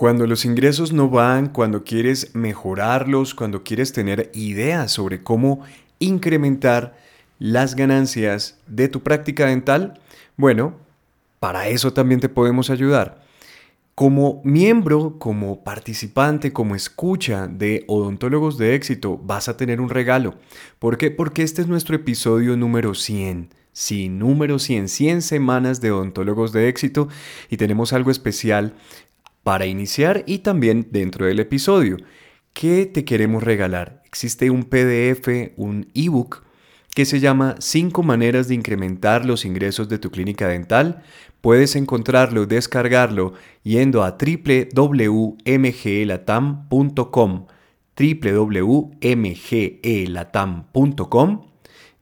Cuando los ingresos no van, cuando quieres mejorarlos, cuando quieres tener ideas sobre cómo incrementar las ganancias de tu práctica dental, bueno, para eso también te podemos ayudar. Como miembro, como participante, como escucha de Odontólogos de Éxito, vas a tener un regalo. ¿Por qué? Porque este es nuestro episodio número 100. Sí, número 100, 100 semanas de Odontólogos de Éxito y tenemos algo especial para iniciar y también dentro del episodio. ¿Qué te queremos regalar? Existe un PDF, un ebook que se llama 5 maneras de incrementar los ingresos de tu clínica dental. Puedes encontrarlo, descargarlo yendo a www.mglatam.com www.mglatam.com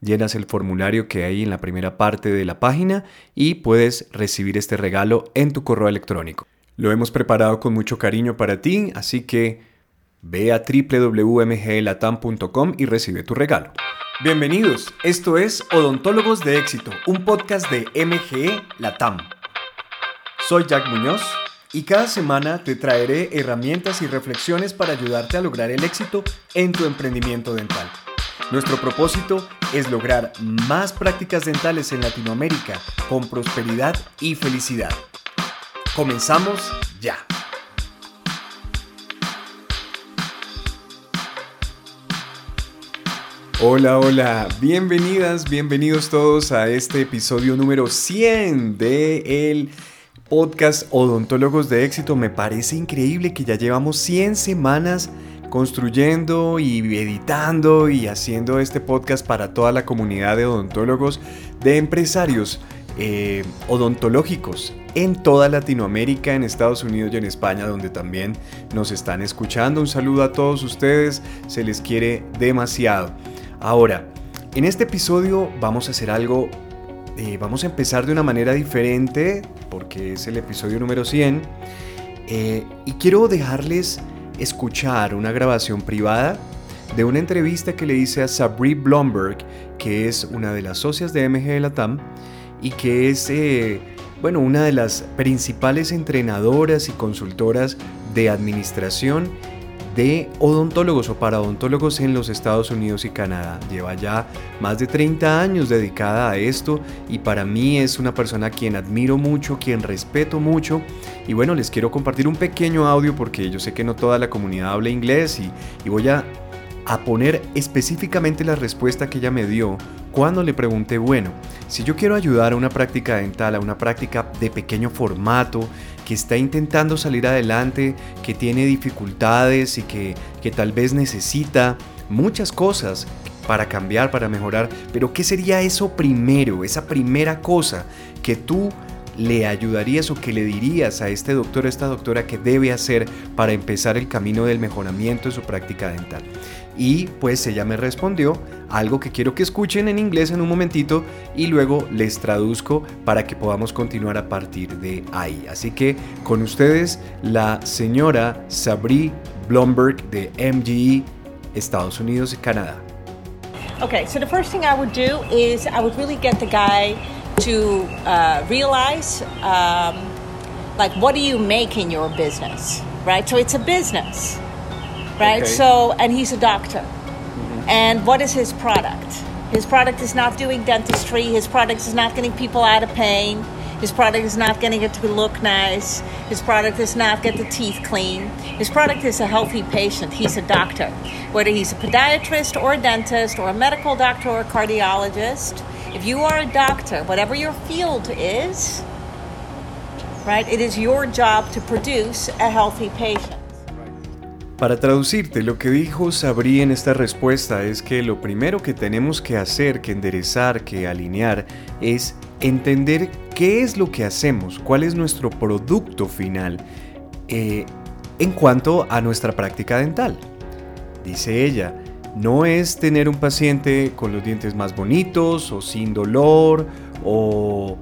Llenas el formulario que hay en la primera parte de la página y puedes recibir este regalo en tu correo electrónico. Lo hemos preparado con mucho cariño para ti, así que ve a www.mglatam.com y recibe tu regalo. Bienvenidos, esto es Odontólogos de Éxito, un podcast de MGE Latam. Soy Jack Muñoz y cada semana te traeré herramientas y reflexiones para ayudarte a lograr el éxito en tu emprendimiento dental. Nuestro propósito es lograr más prácticas dentales en Latinoamérica con prosperidad y felicidad. Comenzamos ya. Hola, hola, bienvenidas, bienvenidos todos a este episodio número 100 de el podcast Odontólogos de Éxito. Me parece increíble que ya llevamos 100 semanas construyendo y editando y haciendo este podcast para toda la comunidad de odontólogos, de empresarios eh, odontológicos en toda Latinoamérica, en Estados Unidos y en España, donde también nos están escuchando. Un saludo a todos ustedes, se les quiere demasiado. Ahora, en este episodio vamos a hacer algo, eh, vamos a empezar de una manera diferente, porque es el episodio número 100, eh, y quiero dejarles escuchar una grabación privada de una entrevista que le hice a Sabri Blomberg, que es una de las socias de MG Latam, y que es, eh, bueno, una de las principales entrenadoras y consultoras de administración de odontólogos o para odontólogos en los Estados Unidos y Canadá. Lleva ya más de 30 años dedicada a esto y para mí es una persona a quien admiro mucho, quien respeto mucho. Y bueno, les quiero compartir un pequeño audio porque yo sé que no toda la comunidad habla inglés y, y voy a, a poner específicamente la respuesta que ella me dio cuando le pregunté, bueno, si yo quiero ayudar a una práctica dental, a una práctica de pequeño formato, que está intentando salir adelante, que tiene dificultades y que, que tal vez necesita muchas cosas para cambiar, para mejorar, pero ¿qué sería eso primero, esa primera cosa que tú le ayudarías o que le dirías a este doctor o esta doctora que debe hacer para empezar el camino del mejoramiento de su práctica dental? Y pues ella me respondió algo que quiero que escuchen en inglés en un momentito y luego les traduzco para que podamos continuar a partir de ahí. Así que con ustedes la señora Sabri Blomberg de MGE, Estados Unidos y Canadá. Okay, so the first thing I would do is I would really get the guy to uh, realize, um, like, what do you make in your business, right? So it's a business right? Okay. So, and he's a doctor. Mm-hmm. And what is his product? His product is not doing dentistry. His product is not getting people out of pain. His product is not getting it to look nice. His product is not get the teeth clean. His product is a healthy patient. He's a doctor. Whether he's a podiatrist or a dentist or a medical doctor or a cardiologist, if you are a doctor, whatever your field is, right, it is your job to produce a healthy patient. Para traducirte, lo que dijo Sabri en esta respuesta es que lo primero que tenemos que hacer, que enderezar, que alinear, es entender qué es lo que hacemos, cuál es nuestro producto final eh, en cuanto a nuestra práctica dental. Dice ella, no es tener un paciente con los dientes más bonitos o sin dolor o,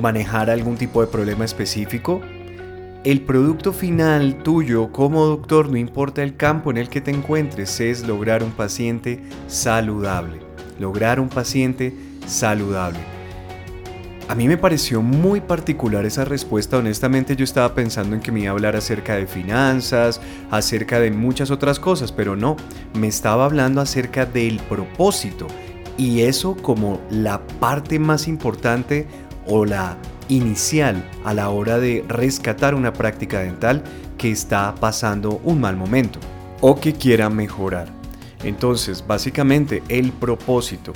manejar algún tipo de problema específico, el producto final tuyo como doctor, no importa el campo en el que te encuentres, es lograr un paciente saludable. Lograr un paciente saludable. A mí me pareció muy particular esa respuesta. Honestamente yo estaba pensando en que me iba a hablar acerca de finanzas, acerca de muchas otras cosas, pero no, me estaba hablando acerca del propósito. Y eso como la parte más importante o la inicial a la hora de rescatar una práctica dental que está pasando un mal momento o que quiera mejorar. Entonces, básicamente, el propósito.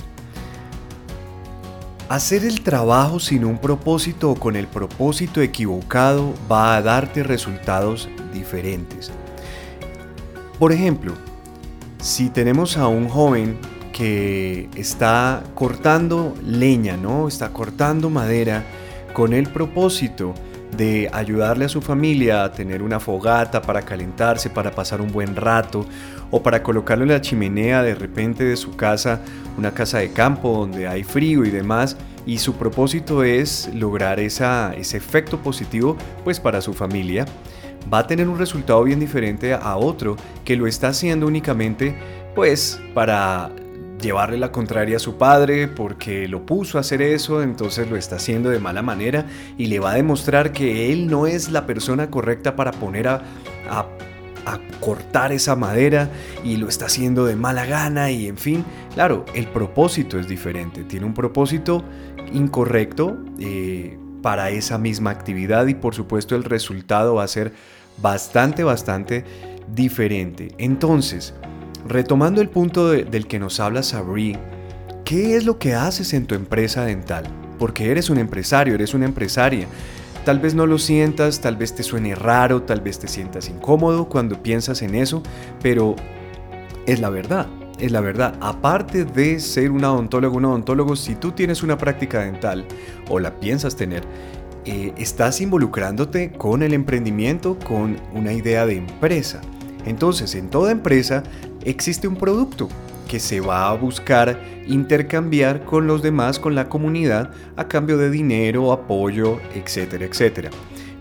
Hacer el trabajo sin un propósito o con el propósito equivocado va a darte resultados diferentes. Por ejemplo, si tenemos a un joven que está cortando leña, ¿no? Está cortando madera con el propósito de ayudarle a su familia a tener una fogata para calentarse, para pasar un buen rato, o para colocarlo en la chimenea de repente de su casa, una casa de campo donde hay frío y demás, y su propósito es lograr esa, ese efecto positivo pues para su familia, va a tener un resultado bien diferente a otro que lo está haciendo únicamente pues para llevarle la contraria a su padre porque lo puso a hacer eso, entonces lo está haciendo de mala manera y le va a demostrar que él no es la persona correcta para poner a, a, cortar esa madera y lo está haciendo de mala gana y en fin, claro, el propósito es diferente, tiene un propósito incorrecto eh, para esa misma actividad y por supuesto el resultado va a ser bastante, bastante diferente. Entonces, Retomando el punto del que nos habla Sabri, ¿qué es lo que haces en tu empresa dental? Porque eres un empresario, eres una empresaria. Tal vez no lo sientas, tal vez te suene raro, tal vez te sientas incómodo cuando piensas en eso, pero es la verdad, es la verdad. Aparte de ser un odontólogo, un odontólogo, si tú tienes una práctica dental o la piensas tener, eh, estás involucrándote con el emprendimiento, con una idea de empresa. Entonces, en toda empresa existe un producto que se va a buscar intercambiar con los demás, con la comunidad, a cambio de dinero, apoyo, etcétera, etcétera.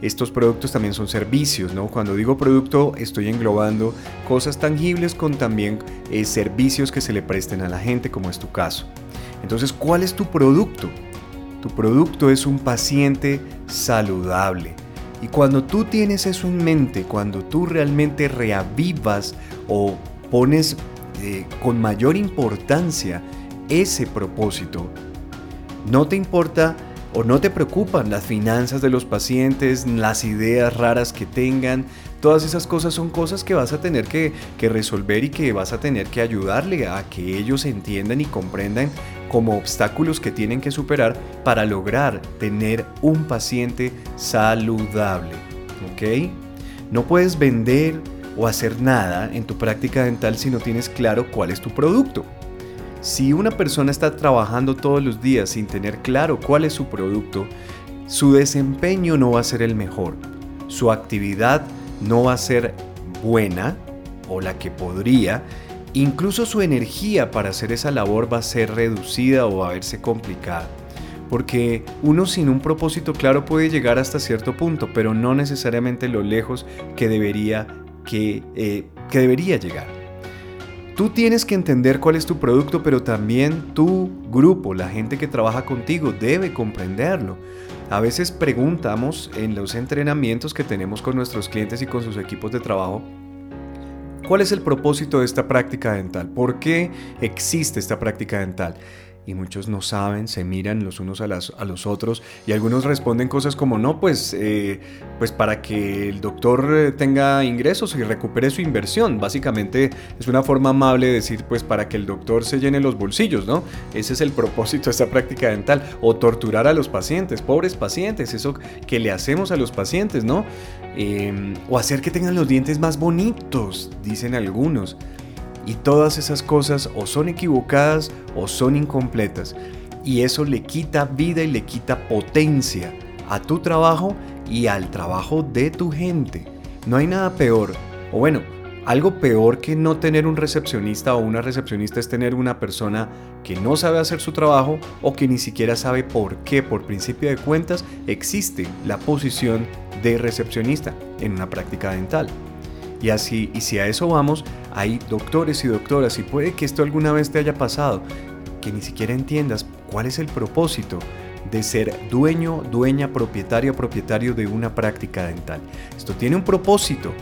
Estos productos también son servicios, ¿no? Cuando digo producto estoy englobando cosas tangibles con también eh, servicios que se le presten a la gente, como es tu caso. Entonces, ¿cuál es tu producto? Tu producto es un paciente saludable. Y cuando tú tienes eso en mente, cuando tú realmente reavivas o pones eh, con mayor importancia ese propósito. No te importa o no te preocupan las finanzas de los pacientes, las ideas raras que tengan. Todas esas cosas son cosas que vas a tener que, resolver y que vas a tener que ayudarle a que ellos entiendan y comprendan como obstáculos que tienen que superar para lograr tener un paciente saludable. ¿Ok? No puedes vender o hacer nada en tu práctica dental si no tienes claro cuál es tu producto. Si una persona está trabajando todos los días sin tener claro cuál es su producto, su desempeño no va a ser el mejor, su actividad no va a ser buena o la que podría, incluso su energía para hacer esa labor va a ser reducida o va a verse complicada. Porque uno sin un propósito claro puede llegar hasta cierto punto, pero no necesariamente lo lejos que debería eh, que, debería llegar. Tú tienes que entender cuál es tu producto, pero también tu grupo, la gente que trabaja contigo, debe comprenderlo. A veces preguntamos en los entrenamientos que tenemos con nuestros clientes y con sus equipos de trabajo, ¿cuál es el propósito de esta práctica dental? ¿Por qué existe esta práctica dental? Y muchos no saben, se miran los unos a, los otros y algunos responden cosas como no, pues, eh, pues para que el doctor eh, tenga ingresos y recupere su inversión. Básicamente es una forma amable de decir pues para que el doctor se llene los bolsillos, ¿no? Ese es el propósito de esta práctica dental o torturar a los pacientes, pobres pacientes, eso que le hacemos a los pacientes, ¿no? Em, o hacer que tengan los dientes más bonitos, dicen algunos. Y todas esas cosas o son equivocadas o son incompletas. Y eso le quita vida y le quita potencia a tu trabajo y al trabajo de tu gente. No hay nada peor. O bueno, algo peor que no tener un recepcionista o una recepcionista es tener una persona que no sabe hacer su trabajo o que ni siquiera sabe por qué, por principio de cuentas, existe la posición de recepcionista en una práctica dental. Y así, y si a eso vamos, hay doctores y doctoras, y puede que esto alguna vez te haya pasado, que ni siquiera entiendas cuál es el propósito de ser dueño, dueña, propietario, propietario de una práctica dental. Esto tiene un propósito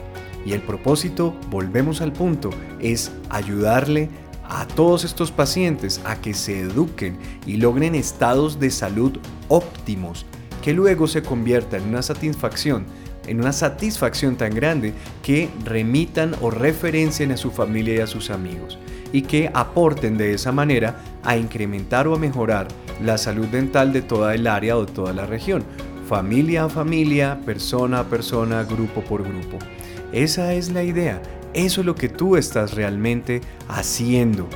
y el propósito, volvemos al punto, es ayudarle a todos estos pacientes a que se eduquen y logren estados de salud óptimos que luego se conviertan en una satisfacción en una satisfacción tan grande que remitan o referencien a su familia y a sus amigos y que aporten de esa manera a incrementar o a mejorar la salud dental de toda el área o toda la región, familia a familia, persona a persona, grupo por grupo. Esa es la idea, eso es lo que tú estás realmente haciendo.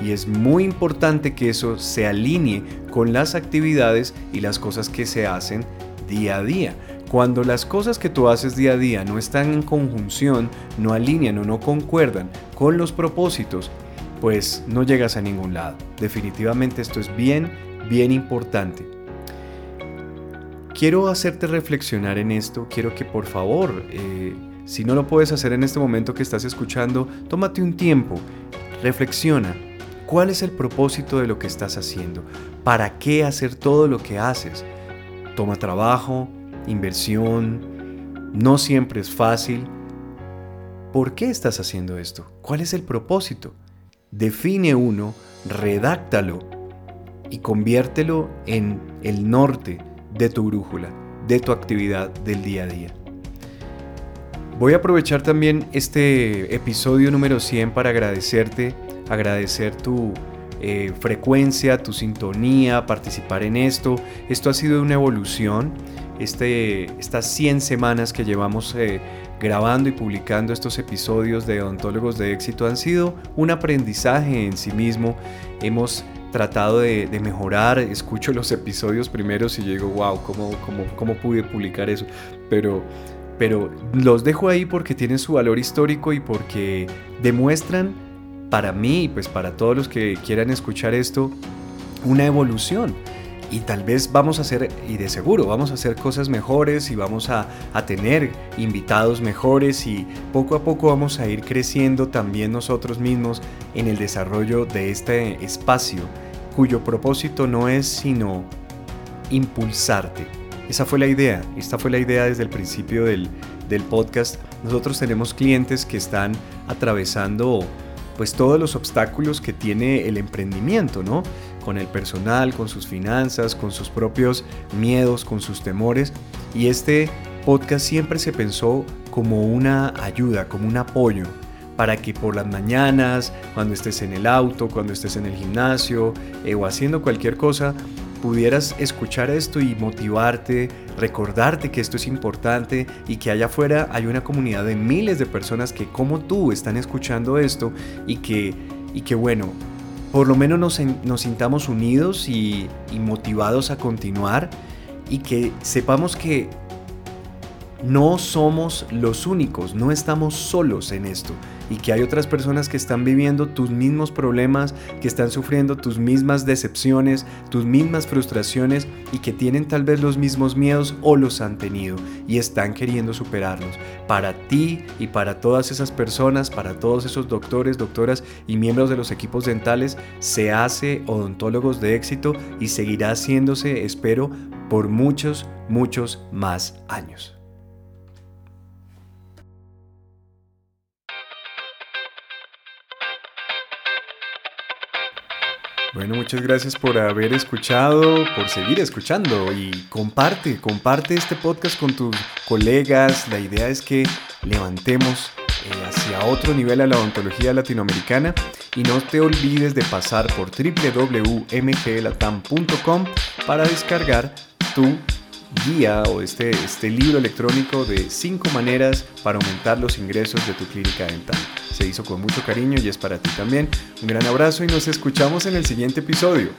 Y es muy importante que eso se alinee con las actividades y las cosas que se hacen día a día. Cuando las cosas que tú haces día a día no están en conjunción, no alinean o no concuerdan con los propósitos, pues no llegas a ningún lado. Definitivamente esto es bien, bien importante. Quiero hacerte reflexionar en esto, quiero que por favor, eh, si no lo puedes hacer en este momento que estás escuchando, tómate un tiempo, reflexiona. ¿Cuál es el propósito de lo que estás haciendo? ¿Para qué hacer todo lo que haces? Toma trabajo, inversión, no siempre es fácil. ¿Por qué estás haciendo esto? ¿Cuál es el propósito? Define uno, redáctalo y conviértelo en el norte de tu brújula, de tu actividad del día a día. Voy a aprovechar también este episodio número 100 para agradecerte, agradecer tu eh, frecuencia, tu sintonía, participar en esto. Esto ha sido una evolución este, estas 100 semanas que llevamos eh, grabando y publicando estos episodios de Odontólogos de Éxito han sido un aprendizaje en sí mismo. Hemos tratado de, mejorar, escucho los episodios primeros y digo, wow, ¿cómo, cómo, cómo pude publicar eso? Pero, pero los dejo ahí porque tienen su valor histórico y porque demuestran para mí y pues para todos los que quieran escuchar esto una evolución y tal vez vamos a hacer, y de seguro, vamos a hacer cosas mejores y vamos a, tener invitados mejores y poco a poco vamos a ir creciendo también nosotros mismos en el desarrollo de este espacio cuyo propósito no es sino impulsarte. Esa fue la idea, esta fue la idea desde el principio del, del podcast. Nosotros tenemos clientes que están atravesando pues todos los obstáculos que tiene el emprendimiento, ¿no? con el personal, con sus finanzas, con sus propios miedos, con sus temores. Y este podcast siempre se pensó como una ayuda, como un apoyo, para que por las mañanas, cuando estés en el auto, cuando estés en el gimnasio eh, o haciendo cualquier cosa, pudieras escuchar esto y motivarte, recordarte que esto es importante y que allá afuera hay una comunidad de miles de personas que como tú están escuchando esto y que, y que bueno, por lo menos nos, sintamos unidos y, y motivados a continuar y que sepamos que no somos los únicos, no estamos solos en esto y que hay otras personas que están viviendo tus mismos problemas, que están sufriendo tus mismas decepciones, tus mismas frustraciones y que tienen tal vez los mismos miedos o los han tenido y están queriendo superarlos. Para ti y para todas esas personas, para todos esos doctores, doctoras y miembros de los equipos dentales, se hace odontólogos de éxito y seguirá haciéndose, espero, por muchos, muchos más años. Bueno, muchas gracias por haber escuchado, por seguir escuchando y comparte, comparte este podcast con tus colegas. La idea es que levantemos eh, hacia otro nivel a la odontología latinoamericana y no te olvides de pasar por www.mglatam.com para descargar tu guía o este, este libro electrónico de 5 maneras para aumentar los ingresos de tu clínica dental. Se hizo con mucho cariño y es para ti también. Un gran abrazo y nos escuchamos en el siguiente episodio.